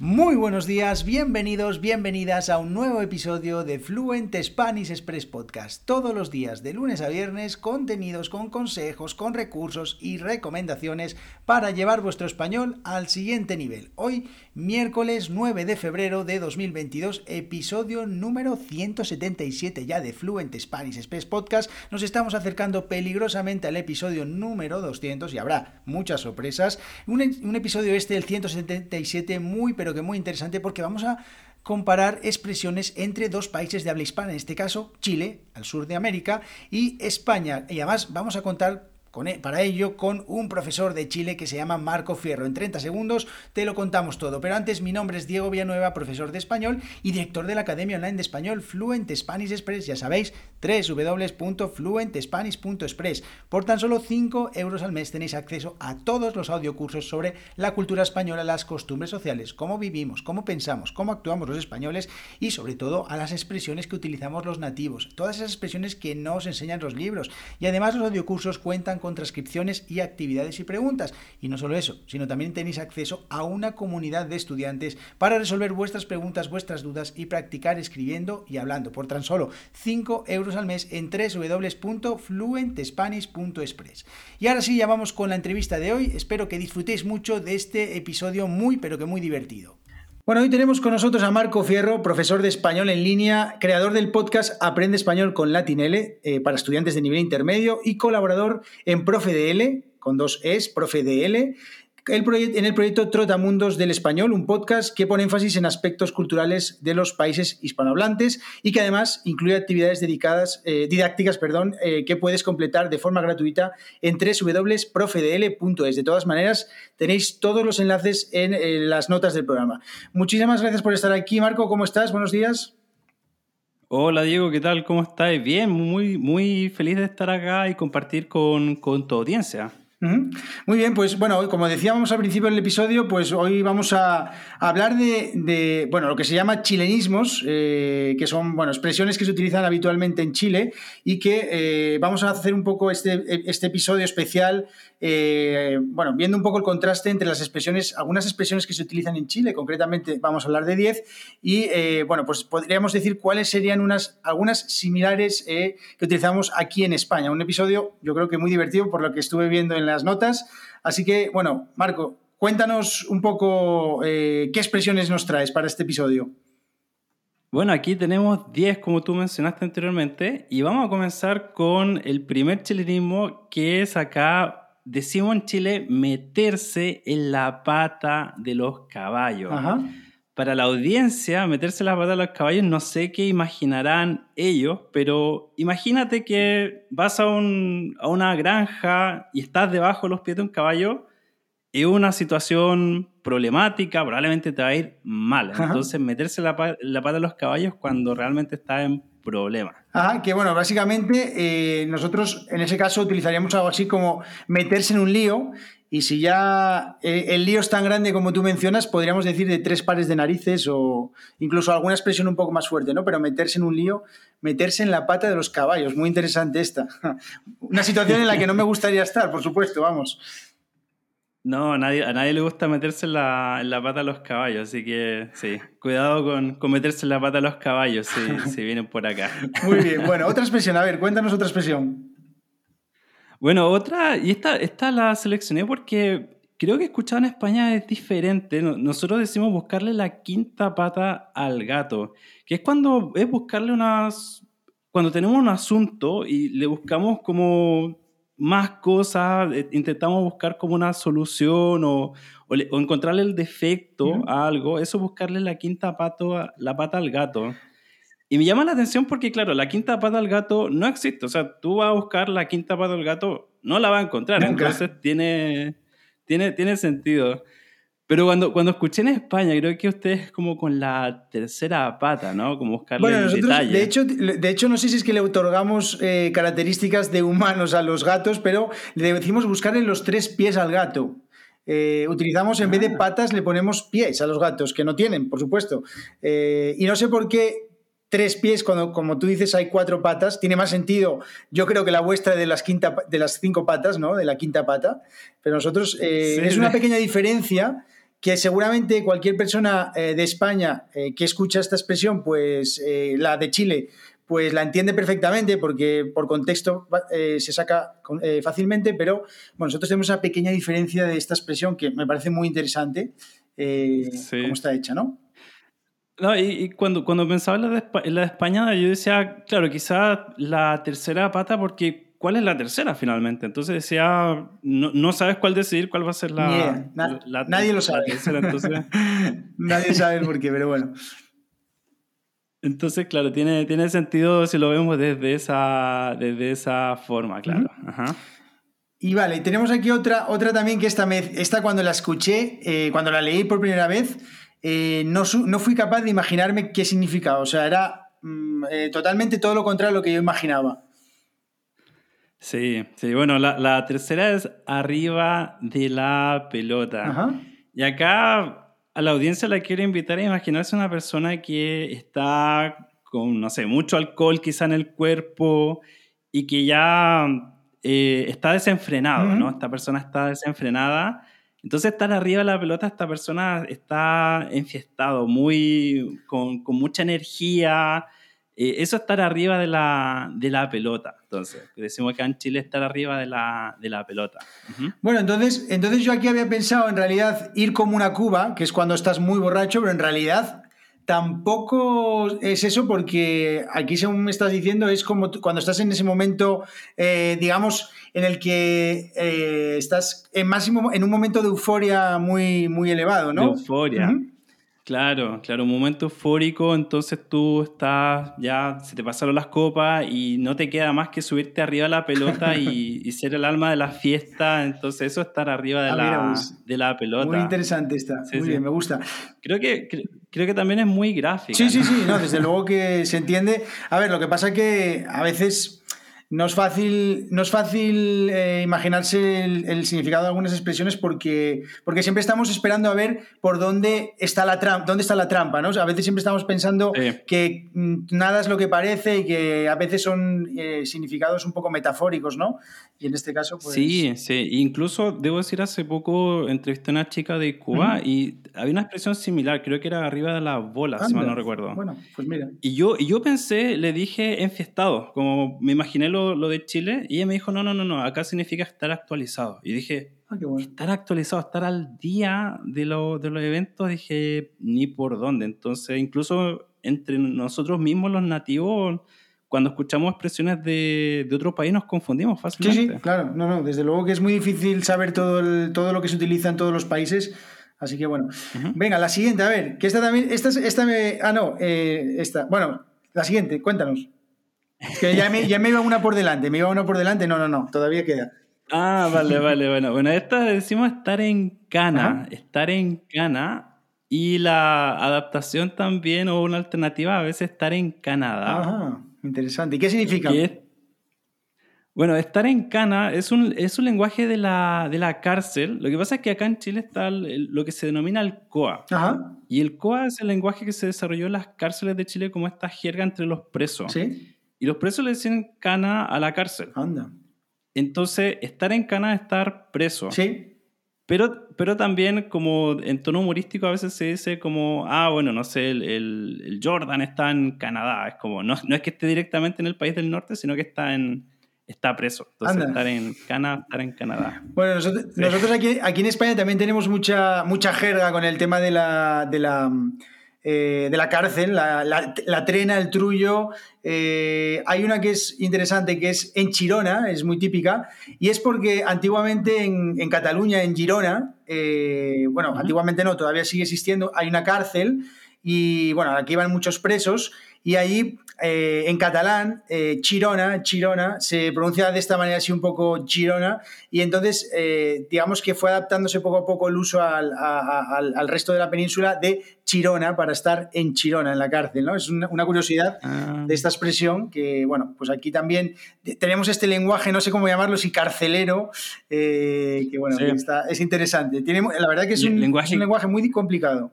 Muy buenos días, bienvenidos, bienvenidas a un nuevo episodio de Fluent Spanish Express Podcast. Todos los días, de lunes a viernes, contenidos con consejos, con recursos y recomendaciones para llevar vuestro español al siguiente nivel. Hoy, miércoles 9 de febrero de 2022, episodio número 177 ya de Fluent Spanish Express Podcast. Nos estamos acercando peligrosamente al episodio número 200 y habrá muchas sorpresas. Un, episodio este, el 177, muy pero que muy interesante porque vamos a comparar expresiones entre dos países de habla hispana, en este caso Chile, al sur de América, y España. Y además vamos a contar e, para ello con un profesor de Chile que se llama Marco Fierro. En 30 segundos te lo contamos todo, pero antes mi nombre es Diego Villanueva, profesor de español y director de la Academia Online de Español Fluent Spanish Express, ya sabéis, www.fluentespanish.express. Por tan solo 5 euros al mes tenéis acceso a todos los audiocursos sobre la cultura española, las costumbres sociales, cómo vivimos, cómo pensamos, cómo actuamos los españoles y sobre todo a las expresiones que utilizamos los nativos, todas esas expresiones que no os enseñan los libros. Y además los audiocursos cuentan con transcripciones y actividades y preguntas. Y no solo eso, sino también tenéis acceso a una comunidad de estudiantes para resolver vuestras preguntas, vuestras dudas y practicar escribiendo y hablando por tan solo 5 euros al mes en www.fluentespanish.express. Y ahora sí, ya vamos con la entrevista de hoy. Espero que disfrutéis mucho de este episodio muy pero que muy divertido. Bueno, hoy tenemos con nosotros a Marco Fierro, profesor de español en línea, creador del podcast Aprende Español con Latinele eh, para estudiantes de nivel intermedio y colaborador en ProfeDL, con dos Es, En el proyecto Trotamundos del Español, un podcast que pone énfasis en aspectos culturales de los países hispanohablantes y que además incluye actividades eh, didácticas eh, que puedes completar de forma gratuita en www.profedl.es. De todas maneras, tenéis todos los enlaces en las notas del programa. Muchísimas gracias por estar aquí, Marco. ¿Cómo estás? Buenos días. Hola Diego, ¿qué tal? ¿Cómo estás? Bien, muy, muy feliz de estar acá y compartir con, con tu audiencia. Muy bien, pues bueno, como decíamos al principio del episodio, pues hoy vamos a, hablar de, bueno, lo que se llama chilenismos, eh, que son, bueno, expresiones que se utilizan habitualmente en Chile y que eh, vamos a hacer un poco este, este episodio especial eh, bueno, viendo un poco el contraste entre las expresiones, algunas expresiones que se utilizan en Chile, concretamente vamos a hablar de 10, y eh, bueno, pues podríamos decir cuáles serían unas, algunas similares eh, que utilizamos aquí en España. Un episodio yo creo que muy divertido por lo que estuve viendo en las notas. Así que, bueno, Marco, cuéntanos un poco qué expresiones nos traes para este episodio. Bueno, aquí tenemos 10 como tú mencionaste anteriormente y vamos a comenzar con el primer chilenismo que es acá decimos en Chile meterse en la pata de los caballos. Para la audiencia, meterse en la pata de los caballos, no sé qué imaginarán ellos, pero imagínate que vas a, a una granja y estás debajo de los pies de un caballo, es una situación problemática, probablemente te va a ir mal. Entonces, meterse en la, la pata de los caballos cuando realmente estás en problema. Ah, que bueno, básicamente eh, nosotros en ese caso utilizaríamos algo así como meterse en un lío y si ya el lío es tan grande como tú mencionas, podríamos decir de tres pares de narices o incluso alguna expresión un poco más fuerte, ¿no? Pero meterse en un lío, meterse en la pata de los caballos, muy interesante esta. Una situación en la que no me gustaría estar, por supuesto, vamos. No, a nadie, a nadie le gusta meterse en la, en la pata a los caballos, así que sí, cuidado con, con meterse en la pata a los caballos si, si vienen por acá. Muy bien, bueno, otra expresión, a ver, cuéntanos otra expresión. Bueno, otra, y esta, esta la seleccioné porque creo que escuchado en España es diferente. Nosotros decimos buscarle la quinta pata al gato, que es cuando es buscarle unas... Cuando tenemos un asunto y le buscamos como más cosas, eh, intentamos buscar como una solución o, o, encontrarle el defecto a algo, eso es buscarle la quinta pato, la pata al gato. Y me llama la atención porque, claro, la quinta pata al gato no existe. O sea, tú vas a buscar la quinta pata al gato, no la vas a encontrar. Entonces tiene, tiene, tiene sentido. Pero cuando, cuando escuché en España, creo que ustedes como con la tercera pata, ¿no? Como buscarle bueno, nosotros, De hecho, de hecho, no sé si es que le otorgamos eh, características de humanos a los gatos, pero le decimos buscarle los tres pies al gato. Eh, utilizamos en vez de ah. patas, le ponemos pies a los gatos, que no tienen, por supuesto. Eh, y no sé por qué tres pies, cuando, como tú dices, hay cuatro patas. Tiene más sentido, yo creo que la vuestra de las, quinta, de las cinco patas, ¿no? De la quinta pata. Pero nosotros, eh, es una pequeña diferencia que seguramente cualquier persona eh, de España eh, que escucha esta expresión, pues la de Chile, pues la entiende perfectamente porque por contexto se saca fácilmente, pero bueno, nosotros tenemos una pequeña diferencia de esta expresión que me parece muy interesante, cómo está hecha, ¿no? No, y, cuando, cuando pensaba en la, de, la España, yo decía, claro, quizás la tercera pata, porque ¿cuál es la tercera finalmente? Entonces decía, no, no sabes cuál decidir, cuál va a ser la. nadie lo sabe. nadie sabe por qué, pero bueno. Entonces, claro, tiene, tiene sentido si lo vemos desde esa, desde esa forma, claro. Y vale, tenemos aquí otra, otra también que esta, esta cuando la escuché, eh, cuando la leí por primera vez, eh, no, fui capaz de imaginarme qué significaba. O sea, era mm, eh, totalmente todo lo contrario a lo que yo imaginaba. Sí, sí, bueno, la, tercera es arriba de la pelota. Y acá a la audiencia la quiero invitar a imaginarse una persona que está con, no sé, mucho alcohol quizá en el cuerpo y que ya eh, está desenfrenado, ¿no? Esta persona está desenfrenada entonces, estar arriba de la pelota, esta persona está enfiestado, muy, con, con mucha energía. Eh, eso es estar arriba de la, de la pelota. Entonces, decimos que en Chile estar arriba de la, de la pelota. Bueno, entonces, entonces yo aquí había pensado en realidad ir como una cuba, que es cuando estás muy borracho, pero en realidad tampoco es eso porque aquí según me estás diciendo es como cuando estás en ese momento, eh, digamos, en el que eh, estás en máximo en un momento de euforia muy, muy elevado, ¿no? De euforia. Claro, claro, un momento eufórico, entonces tú estás, ya se te pasaron las copas y no te queda más que subirte arriba de la pelota y, ser el alma de la fiesta, entonces eso es estar arriba de, ah, la, de la pelota. Muy interesante está, muy bien, me gusta. Creo que, creo que también es muy gráfico. Sí, sí, sí, no, desde luego que se entiende. A ver, lo que pasa es que a veces no es fácil, no es fácil eh, imaginarse el, significado de algunas expresiones porque, porque siempre estamos esperando a ver por dónde está la, trampa, dónde está la trampa, ¿no? a veces siempre estamos pensando que mm, nada es lo que parece y que a veces son eh, significados un poco metafóricos, ¿no? Y en este caso, pues... Sí, sí. Incluso, debo decir, hace poco entrevisté a una chica de Cuba y había una expresión similar, creo que era arriba de la bola, si mal no recuerdo. Bueno, pues mira. Y yo, y yo pensé, le dije enfiestado, como me imaginé lo, lo, de Chile, y ella me dijo, no, no, no, no, acá significa estar actualizado. Y dije, ah, bueno. estar actualizado, estar al día de, lo, de los eventos, dije, ni por dónde. Entonces, incluso entre nosotros mismos, los nativos cuando escuchamos expresiones de, de, otro país nos confundimos fácilmente. Sí, sí, claro. No, no, desde luego que es muy difícil saber todo, todo lo que se utiliza en todos los países. Así que bueno. Venga, la siguiente, a ver, que esta también, esta, esta me... Ah, no, eh, esta. Bueno, la siguiente, cuéntanos. Que ya me, ya me iba una por delante, me iba una por delante, no, no, no, todavía queda. Ah, vale, vale, bueno. Bueno, esta decimos estar en cana, estar en cana y la adaptación también o una alternativa a veces estar en Canadá. Ajá. Interesante. ¿Y qué significa? bueno, estar en cana es un, es un lenguaje de la, de la cárcel. Lo que pasa es que acá en Chile está lo que se denomina el COA. Y el COA es el lenguaje que se desarrolló en las cárceles de Chile como esta jerga entre los presos. ¿Sí? Y los presos le dicen cana a la cárcel. Anda. Entonces, estar en cana es estar preso. Sí. Pero, pero también como en tono humorístico a veces se dice como, ah, bueno, no sé, el, el, Jordan está en Canadá. Es como, no, no, es que esté directamente en el país del norte, sino que está en está preso. Entonces estar en Canadá, estar en Canadá. Bueno, nosotros, aquí, aquí, en España también tenemos mucha, mucha jerga con el tema de la, de la eh, de la cárcel, la, la, trena, el trullo. Eh, hay una que es interesante, que es en Chirona, es muy típica, y es porque antiguamente en, en Cataluña, en Girona, eh, bueno, antiguamente no, todavía sigue existiendo, hay una cárcel, y bueno, aquí van muchos presos, y ahí eh, en catalán, eh, Chirona, Chirona, se pronuncia de esta manera así un poco Chirona, y entonces eh, digamos que fue adaptándose poco a poco el uso al, al, resto de la península de Chirona para estar en Chirona, en la cárcel, ¿no? Es una, curiosidad ah. de esta expresión que, bueno, pues aquí también tenemos este lenguaje, no sé cómo llamarlo, si carcelero, que bueno, es interesante. Tiene, la verdad que es un, lenguaje... es un lenguaje muy complicado.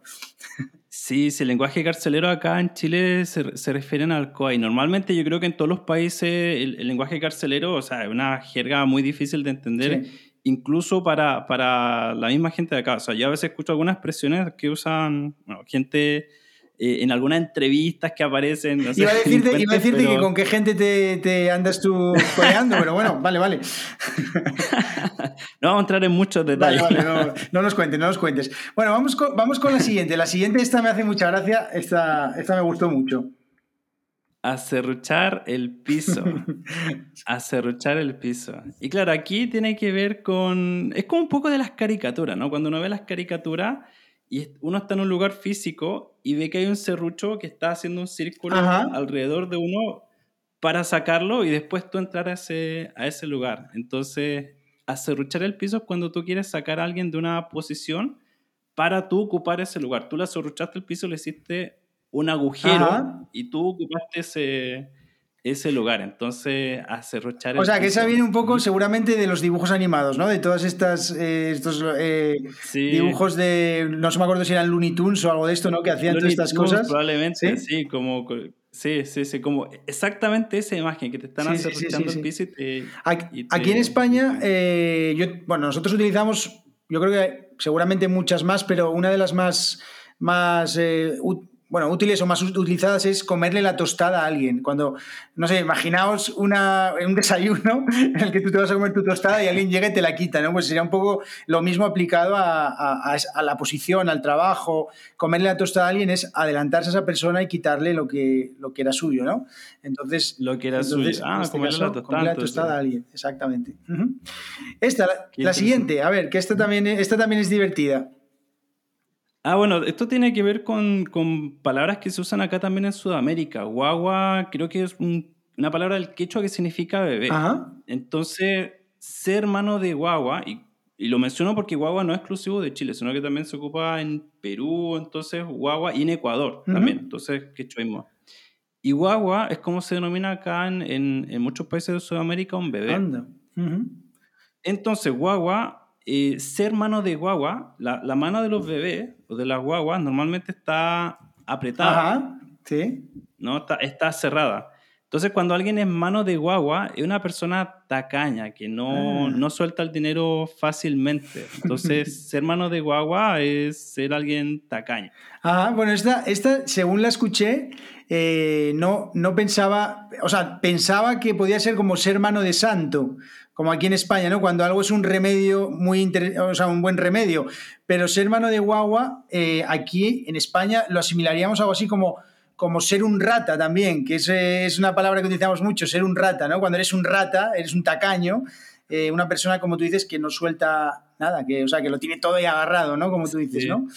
Sí, sí, el lenguaje carcelero acá en Chile se, se refieren al COA y normalmente yo creo que en todos los países el, el lenguaje carcelero, o sea, es una jerga muy difícil de entender, Sí. incluso para, para la misma gente de acá. O sea, yo a veces escucho algunas expresiones que usan bueno, gente eh, en algunas entrevistas que aparecen. no sé, Iba a decirte, iba a decirte que con qué gente te, te andas tú coleando, pero bueno, vale, vale. No vamos a entrar en muchos Vale, detalles. vale, no, no nos cuentes, no nos cuentes. Bueno, vamos con, vamos con la siguiente. La siguiente, esta me hace mucha gracia, esta, esta me gustó mucho. Acerruchar el piso. Acerruchar el piso. Y claro, aquí tiene que ver con... Es como un poco de las caricaturas, ¿no? Cuando uno ve las caricaturas y uno está en un lugar físico y ve que hay un serrucho que está haciendo un círculo Ajá. alrededor de uno para sacarlo y después tú entrar a ese, a ese lugar. Entonces, acerruchar el piso es cuando tú quieres sacar a alguien de una posición para tú ocupar ese lugar. Tú le acerruchaste el piso, le hiciste un agujero Ajá. y tú ocupaste ese, ese lugar. Entonces, acerruchar el O sea, que esa viene un poco seguramente de los dibujos animados, ¿no? De todas estas eh, estos eh, Sí. dibujos de, no se me acuerdo si eran Looney Tunes o algo de esto, ¿no? Que hacían todas estas Tunes, cosas. Probablemente, ¿Sí? ¿Sí? como... Sí, sí, sí, como exactamente esa imagen que te están Sí, sí, el piso y te... Aquí, y te- aquí en España, eh, yo, bueno, nosotros utilizamos, yo creo que seguramente muchas más, pero una de las más, más bueno, útiles o más ut- utilizadas es comerle la tostada a alguien. Cuando, no sé, imaginaos una, un desayuno en el que tú te vas a comer tu tostada y alguien llega y te la quita, ¿no? Pues sería un poco lo mismo aplicado a, la posición, al trabajo. Comerle la tostada a alguien es adelantarse a esa persona y quitarle lo que, lo que era suyo, ¿no? Entonces, Lo que era entonces, suyo. Ah, este comerle caso, la tostada, comerle la a alguien, exactamente. Esta, la, la siguiente, a ver, que esta también, esta también es divertida. Ah, bueno, esto tiene que ver con, con palabras que se usan acá también en Sudamérica. Guagua creo que es un- una palabra del quechua que significa bebé. Ajá. Entonces, ser mano de guagua, y, y lo menciono porque guagua no es exclusivo de Chile, sino que también se ocupa en Perú, entonces guagua, y en Ecuador Ujú. también, entonces quechuismo. Y guagua es como se denomina acá en, en- en muchos países de Sudamérica un bebé. Anda. Entonces, guagua, eh, ser mano de guagua, la, la mano de los bebés o de las guaguas normalmente está apretada, Ajá. Sí. ¿no? Está, está cerrada. Entonces, cuando alguien es mano de guagua, es una persona tacaña, que no, Ah. no suelta el dinero fácilmente. Entonces, ser mano de guagua es ser alguien tacaño. Ajá, bueno, esta, esta según la escuché, eh, no, no pensaba, o sea, pensaba que podía ser como ser mano de santo, como aquí en España, ¿no? Cuando algo es un remedio muy inter- o sea, un buen remedio, pero ser mano de guagua, eh, aquí en España lo asimilaríamos a algo así como, como ser un rata también, que es, eh, es una palabra que utilizamos mucho, ser un rata, ¿no? Cuando eres un rata, eres un tacaño, eh, una persona, como tú dices, que no suelta nada, que, o sea, que lo tiene todo ahí agarrado, ¿no? Como tú dices, Sí. ¿no?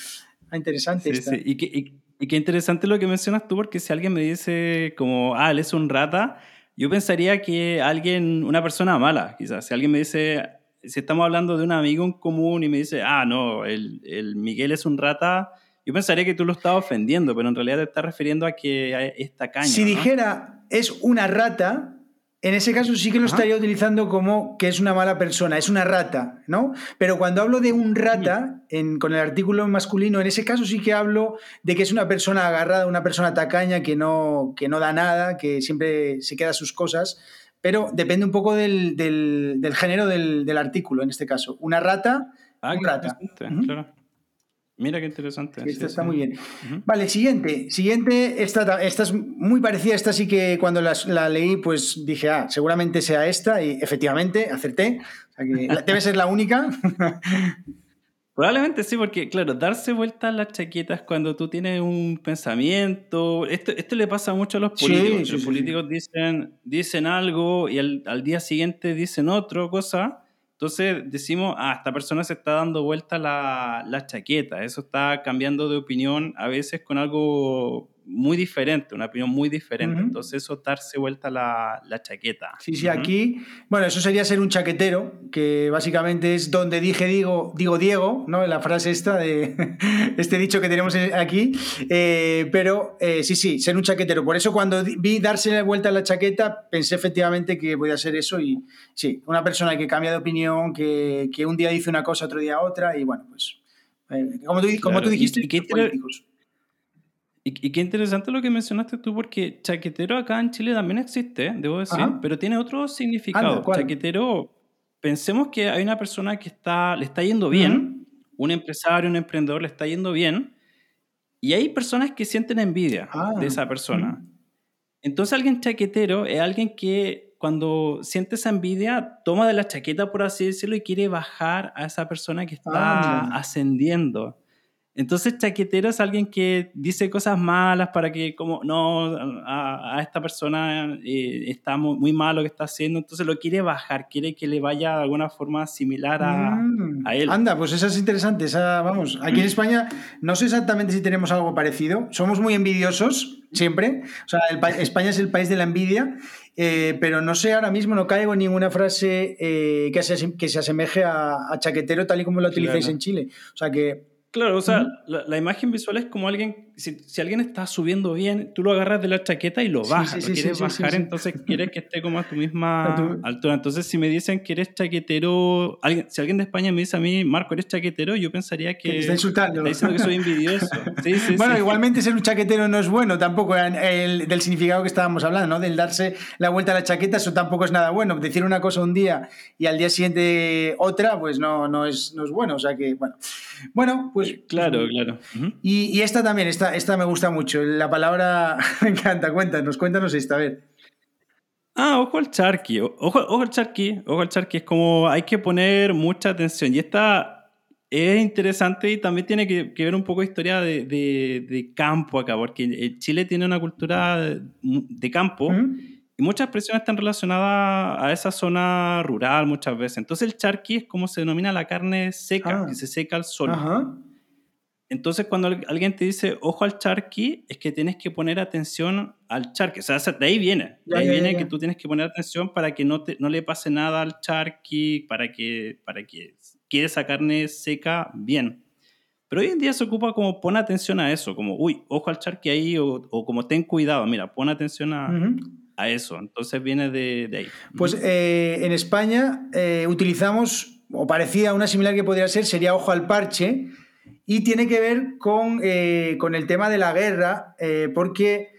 Ah, interesante Sí, esta. sí. Y, qué, y, y qué interesante lo que mencionas tú, porque si alguien me dice como, ah, él es un rata, yo pensaría que alguien, una persona mala, quizás. Si alguien me dice, si estamos hablando de un amigo en común y me dice, ah, no, el, el Miguel es un rata, yo pensaría que tú lo estás ofendiendo, pero en realidad te estás refiriendo a que es tacaño. Si ¿no? dijera es una rata, en ese caso sí que lo Ajá. estaría utilizando como que es una mala persona, es una rata, ¿no? Pero cuando hablo de un rata, en- con el artículo masculino, en ese caso sí que hablo de que es una persona agarrada, una persona tacaña que no, que no da nada, que siempre se queda a sus cosas, pero depende un poco del, del- del género del, del artículo, en este caso. Una rata, Ah, un rata. claro. Mira qué interesante. Sí, esta sí, está sí. muy bien. Ujú. Vale, siguiente. Siguiente, esta, ta- esta es muy parecida. Esta sí que cuando la, leí, pues dije, ah, seguramente sea esta. Y efectivamente, acerté. O sea que la- debe ser la única. Probablemente sí, porque claro, darse vuelta a las chaquetas cuando tú tienes un pensamiento, esto, esto le pasa mucho a los políticos. los políticos Dicen, dicen algo y al, al día siguiente dicen otra cosa. Entonces decimos, ah, esta persona se está dando vuelta la, la chaqueta, eso está cambiando de opinión a veces con algo muy diferente, una opinión muy diferente. Ujú. Entonces eso es darse vuelta la, la chaqueta. Sí, sí, Ujú. aquí. Bueno, eso sería ser un chaquetero, que básicamente es donde dije digo, digo Diego, ¿no? La frase esta de este dicho que tenemos aquí. Eh, pero eh, sí, sí, ser un chaquetero. Por eso cuando vi darse la vuelta a la chaqueta, pensé efectivamente que podía ser eso. Y sí, una persona que cambia de opinión, que, que un día dice una cosa, otro día otra. Y bueno, pues. eh, como tú, como Claro, tú dijiste, y qué inter- políticos. Y, qué interesante lo que mencionaste tú, porque chaquetero acá en Chile también existe, debo decir, pero tiene otro significado. chaquetero, pensemos que hay una persona que está, le está yendo bien, un empresario, un emprendedor le está yendo bien, y hay personas que sienten envidia ah, de esa persona. Entonces alguien chaquetero es alguien que cuando siente esa envidia toma de la chaqueta, por así decirlo, y quiere bajar a esa persona que está ah, ascendiendo. Entonces, chaquetero es alguien que dice cosas malas para que, como, no, a, esta persona eh, está muy, mal lo que está haciendo, entonces lo quiere bajar, quiere que le vaya de alguna forma similar a, mm. a él. Anda, pues esa es interesante. Esa, vamos, aquí en España no sé exactamente si tenemos algo parecido. Somos muy envidiosos, siempre. O sea, España es el país de la envidia. Eh, pero no sé, ahora mismo no caigo en ninguna frase eh, que, se, que se asemeje a, chaquetero tal y como lo utilizáis en Chile. O sea que Claro, o sea, la, imagen visual es como alguien, si, si, alguien está subiendo bien, tú lo agarras de la chaqueta y lo bajas, lo quieres bajar, entonces quieres que esté como a tu misma altura. Entonces, si me dicen que eres chaquetero, alguien, si alguien de España me dice a mí, Marco, eres chaquetero, yo pensaría que... Que está insultando. Está diciendo que soy envidioso. bueno, igualmente ser un chaquetero no es bueno tampoco, el, del significado que estábamos hablando, ¿no? Del darse la vuelta a la chaqueta, eso tampoco es nada bueno. Decir una cosa un día y al día siguiente otra, pues no, no, es, no es bueno. O sea que, bueno. Bueno, pues Claro, claro. y, esta también, esta, esta me gusta mucho. La palabra me encanta. Cuéntanos, cuéntanos esta, a ver. Ah, ojo al charqui. Ojo, ojo al charqui. Ojo al charqui. Es como hay que poner mucha atención. Y esta es interesante y también tiene que, ver un poco historia de, de, campo acá, porque Chile tiene una cultura de, campo. Y muchas expresiones están relacionadas a esa zona rural muchas veces. Entonces el charqui es como se denomina la carne seca, ah. que se seca al sol. Entonces cuando alguien te dice ojo al charqui, es que tienes que poner atención al charqui. O sea, de ahí viene. De ahí viene que tú tienes que poner atención para que no, te, no le pase nada al charqui, para que, para que quede esa carne seca bien. Pero hoy en día se ocupa como pon atención a eso, como, uy, ojo al charqui ahí, o, o como ten cuidado, mira, pon atención a, a eso. Entonces viene de, ahí. Pues eh, en España eh, utilizamos, o parecía una similar que podría ser, sería ojo al parche, y tiene que ver con, eh, con el tema de la guerra, porque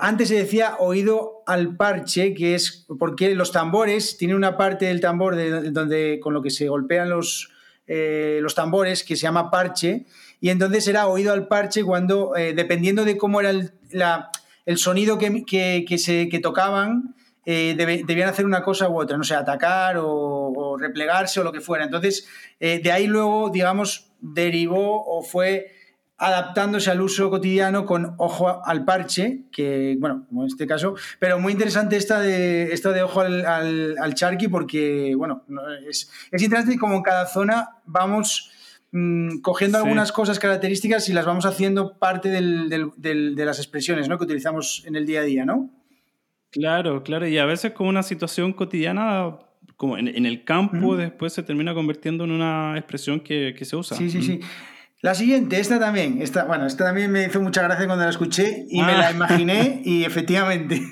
antes se decía oído al parche, que es porque los tambores, tienen una parte del tambor de, donde, con lo que se golpean los, los tambores, que se llama parche, y entonces era oído al parche cuando, dependiendo de cómo era la el sonido que, se, tocaban eh, debían hacer una cosa u otra, no sé, atacar o, replegarse o lo que fuera. Entonces, eh, de ahí luego, digamos, derivó o fue adaptándose al uso cotidiano con ojo al parche, que, bueno, como en este caso, pero muy interesante esta de, esta de ojo al, al, charqui porque, bueno, es, es interesante como en cada zona vamos Mm, cogiendo algunas cosas características y las vamos haciendo parte de las expresiones ¿no? que utilizamos en el día a día, ¿no? Claro, claro, y a veces con una situación cotidiana, como en, el campo, después se termina convirtiendo en una expresión que, se usa. Sí, sí, sí. La siguiente, esta también, esta, bueno, esta también me hizo mucha gracia cuando la escuché y me la ah. imaginé y efectivamente.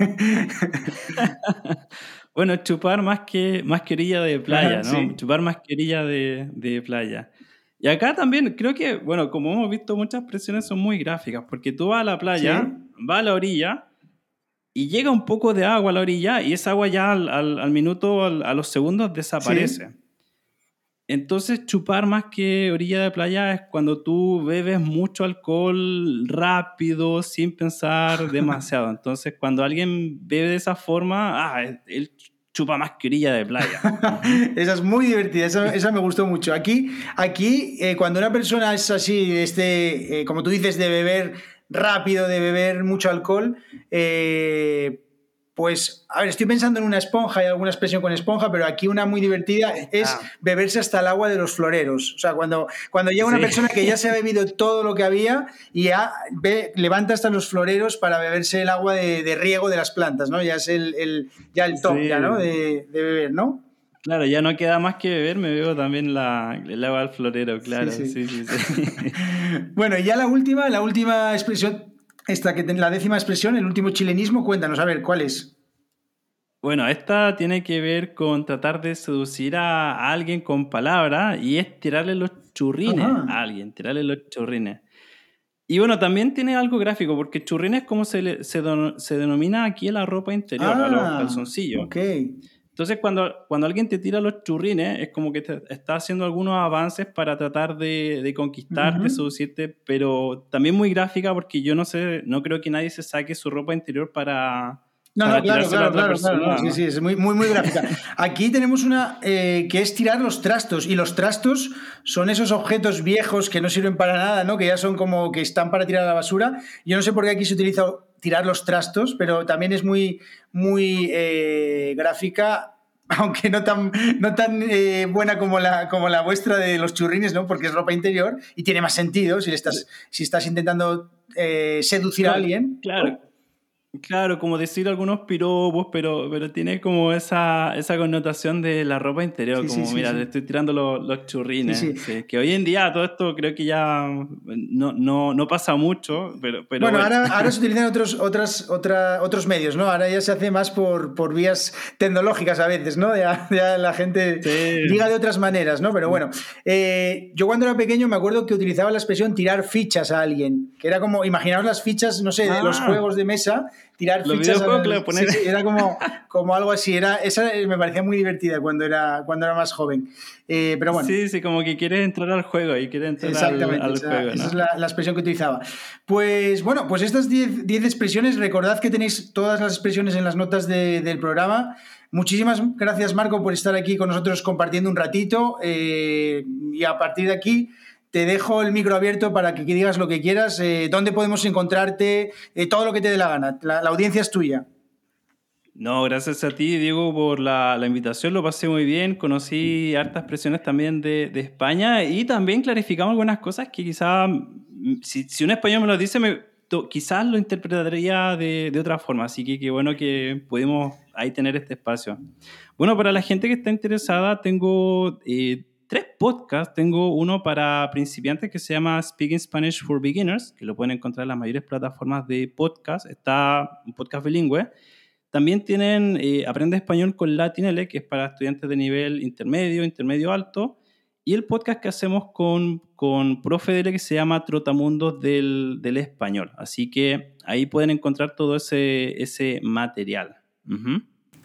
bueno, chupar más que, más de playa, ¿no? Chupar más de, de playa. Y acá también creo que, bueno, como hemos visto, muchas presiones son muy gráficas, porque tú vas a la playa, vas a la orilla y llega un poco de agua a la orilla y esa agua ya al, al, minuto, a los segundos desaparece. Entonces, chupar más que orilla de playa es cuando tú bebes mucho alcohol rápido, sin pensar demasiado. Entonces, cuando alguien bebe de esa forma, ah, él chupa más que orilla de playa. esa es muy divertida, esa, me gustó mucho. Aquí, aquí eh, cuando una persona es así, este, eh, como tú dices, de beber rápido, de beber mucho alcohol, eh, pues, a ver, estoy pensando en una esponja, hay alguna expresión con esponja, pero aquí una muy divertida es ah. beberse hasta el agua de los floreros. O sea, cuando, cuando llega una persona que ya se ha bebido todo lo que había y ya levanta hasta los floreros para beberse el agua de, riego de las plantas, ¿no? Ya es el, ya el top, ya, ¿no? De, beber, ¿no? Claro, ya no queda más que beber, me bebo también la, el agua del florero, claro. Sí, sí, sí. bueno, ya la última, la última expresión esta que la décima expresión, el último chilenismo, cuéntanos, a ver, ¿cuál es? Bueno, esta tiene que ver con tratar de seducir a alguien con palabras y es tirarle los churrines a alguien, tirarle los churrines. Y bueno, también tiene algo gráfico, porque churrín es como se, se, se, denomina aquí la ropa interior, a los ah, calzoncillos. Ok. Entonces, cuando, cuando alguien te tira los churrines, es como que te está haciendo algunos avances para tratar de, de conquistarte, seducirte, pero también muy gráfica porque yo no sé, no creo que nadie se saque su ropa interior para, no, no, claro, claro, claro, sí, sí, es muy, muy, muy gráfica. Aquí tenemos una eh, que es tirar los trastos, y los trastos son esos objetos viejos que no sirven para nada, ¿no? Que ya son como que están para tirar a la basura. Yo no sé por qué aquí se utiliza tirar los trastos, pero también es muy, muy eh, gráfica aunque no tan, no tan eh, buena como la, como la vuestra de los churrines, ¿no? Porque es ropa interior y tiene más sentido si, estás, si estás intentando seducir a alguien. Claro, Claro, como decir algunos piropos, pero, pero tiene como esa, esa connotación de la ropa interior, como mira, le estoy tirando los, los churrines. Que hoy en día todo esto creo que ya no, no, no pasa mucho, pero... pero bueno, Ahora, ahora, se utilizan otros, otras, otra, otros medios, ¿no? Ahora ya se hace más por, por vías tecnológicas a veces, ¿no? Ya, ya la gente diga de otras maneras, ¿no? Pero bueno, eh, yo cuando era pequeño me acuerdo que utilizaba la expresión tirar fichas a alguien, que era como, imaginaos las fichas, no sé, de los ah. juegos de mesa tirar fichas. era como, como algo así. Era, esa me parecía muy divertida cuando era, cuando era más joven. Eh, pero bueno. Sí, sí, como que quieres entrar al juego y quieres entrar Exactamente, al, juego. Esa es la, expresión que utilizaba. Pues bueno, pues estas 10 expresiones, recordad que tenéis todas las expresiones en las notas del programa. Muchísimas gracias, Marco, por estar aquí con nosotros compartiendo un ratito. Eh, y a partir de aquí te dejo el micro abierto para que digas lo que quieras, eh, dónde podemos encontrarte, eh, todo lo que te dé la gana. La, audiencia es tuya. No, gracias a ti, Diego, por la, invitación. Lo pasé muy bien. Conocí hartas expresiones también de, España y también clarificamos algunas cosas que quizás, mm, si, un español me lo dice, me, quizás lo interpretaría de, otra forma. Así que bueno que pudimos ahí tener este espacio. Bueno, para la gente que está interesada, tengo eh, tres podcasts. Tengo uno para principiantes que se llama Speaking Spanish for Beginners, que lo pueden encontrar en las mayores plataformas de podcast. Está un podcast bilingüe. También tienen eh, Aprende Español con Latinele, que es para estudiantes de nivel intermedio, intermedio alto. Y el podcast que hacemos con, con Profe Dele, que se llama Trotamundos del, del Español. Así que ahí pueden encontrar todo ese, ese material.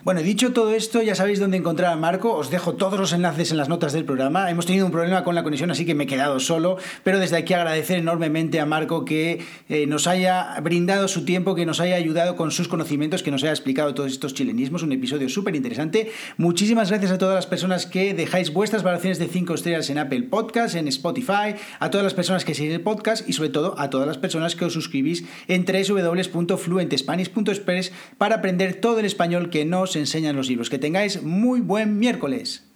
Bueno, dicho todo esto, ya sabéis dónde encontrar a Marco. Os dejo todos los enlaces en las notas del programa. Hemos tenido un problema con la conexión, así que me he quedado solo. Pero desde aquí agradecer enormemente a Marco que eh, nos haya brindado su tiempo, que nos haya ayudado con sus conocimientos, que nos haya explicado todos estos chilenismos. Un episodio súper interesante. Muchísimas gracias a todas las personas que dejáis vuestras valoraciones de 5 estrellas en Apple Podcast, en Spotify, a todas las personas que siguen el podcast y sobre todo a todas las personas que os suscribís en www.fluentespanish.express para aprender todo el español que nos enseñan los libros. Que tengáis muy buen miércoles.